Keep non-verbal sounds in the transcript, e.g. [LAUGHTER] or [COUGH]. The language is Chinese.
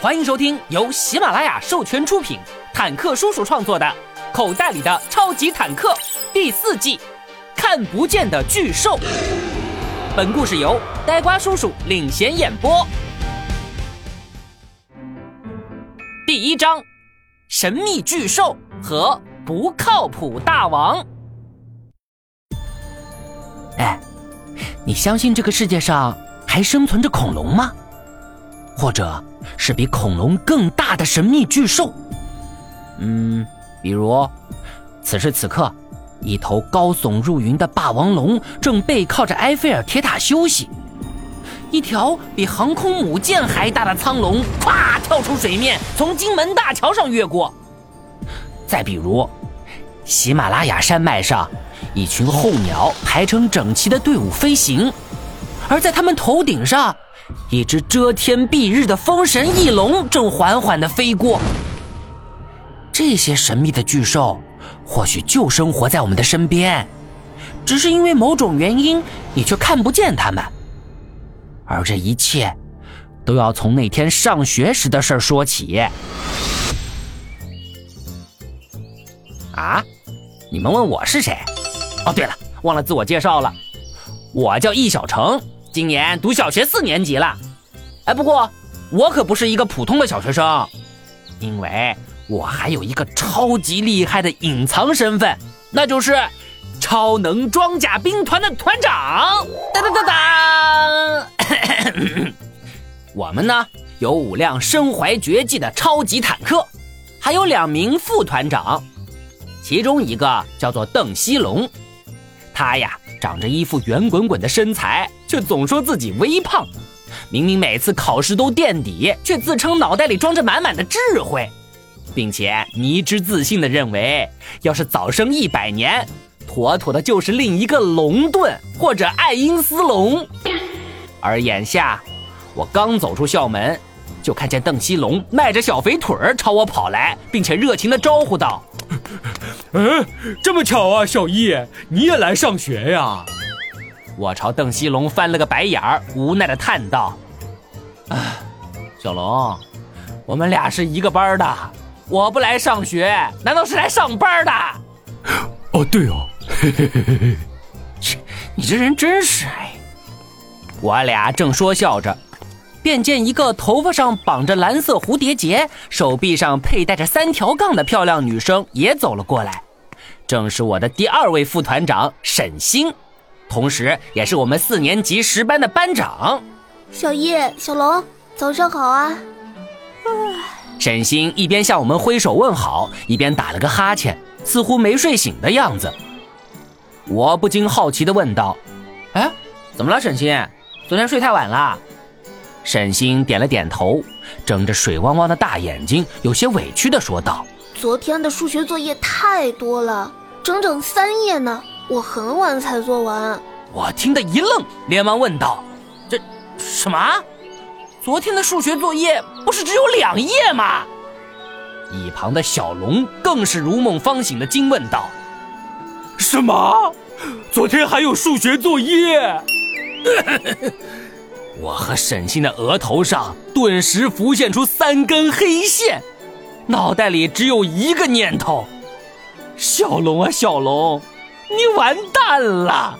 欢迎收听由喜马拉雅授权出品、坦克叔叔创作的《口袋里的超级坦克》第四季。看不见的巨兽。本故事由呆瓜叔叔领衔演播。第一章：神秘巨兽和不靠谱大王。哎，你相信这个世界上还生存着恐龙吗？或者是比恐龙更大的神秘巨兽？嗯，比如此时此刻，一头高耸入云的霸王龙正背靠着埃菲尔铁塔休息；一条比航空母舰还大的苍龙，咵跳出水面，从金门大桥上越过。再比如，喜马拉雅山脉上。一群候鸟排成整齐的队伍飞行，而在他们头顶上，一只遮天蔽日的风神翼龙正缓缓地飞过。这些神秘的巨兽，或许就生活在我们的身边，只是因为某种原因，你却看不见它们。而这一切，都要从那天上学时的事儿说起。啊？你们问我是谁？哦，对了，忘了自我介绍了，我叫易小成，今年读小学四年级了。哎，不过我可不是一个普通的小学生，因为我还有一个超级厉害的隐藏身份，那就是超能装甲兵团的团长。当当当当！[COUGHS] 我们呢有五辆身怀绝技的超级坦克，还有两名副团长，其中一个叫做邓西龙。他呀，长着一副圆滚滚的身材，却总说自己微胖。明明每次考试都垫底，却自称脑袋里装着满满的智慧，并且迷之自信地认为，要是早生一百年，妥妥的就是另一个龙盾或者爱因斯龙。而眼下，我刚走出校门，就看见邓西龙迈着小肥腿儿朝我跑来，并且热情地招呼道。嗯，这么巧啊，小易，你也来上学呀？我朝邓西龙翻了个白眼儿，无奈的叹道：“啊，小龙，我们俩是一个班的，我不来上学，难道是来上班的？”哦，对哦，嘿嘿嘿嘿嘿，切，你这人真是哎！我俩正说笑着。便见一个头发上绑着蓝色蝴蝶结、手臂上佩戴着三条杠的漂亮女生也走了过来，正是我的第二位副团长沈星，同时也是我们四年级十班的班长。小叶、小龙，早上好啊！沈星一边向我们挥手问好，一边打了个哈欠，似乎没睡醒的样子。我不禁好奇地问道：“哎，怎么了，沈星？昨天睡太晚了？”沈星点了点头，睁着水汪汪的大眼睛，有些委屈地说道：“昨天的数学作业太多了，整整三页呢，我很晚才做完。”我听得一愣，连忙问道：“这什么？昨天的数学作业不是只有两页吗？”一旁的小龙更是如梦方醒的惊问道：“什么？昨天还有数学作业？” [LAUGHS] 我和沈星的额头上顿时浮现出三根黑线，脑袋里只有一个念头：小龙啊，小龙，你完蛋了！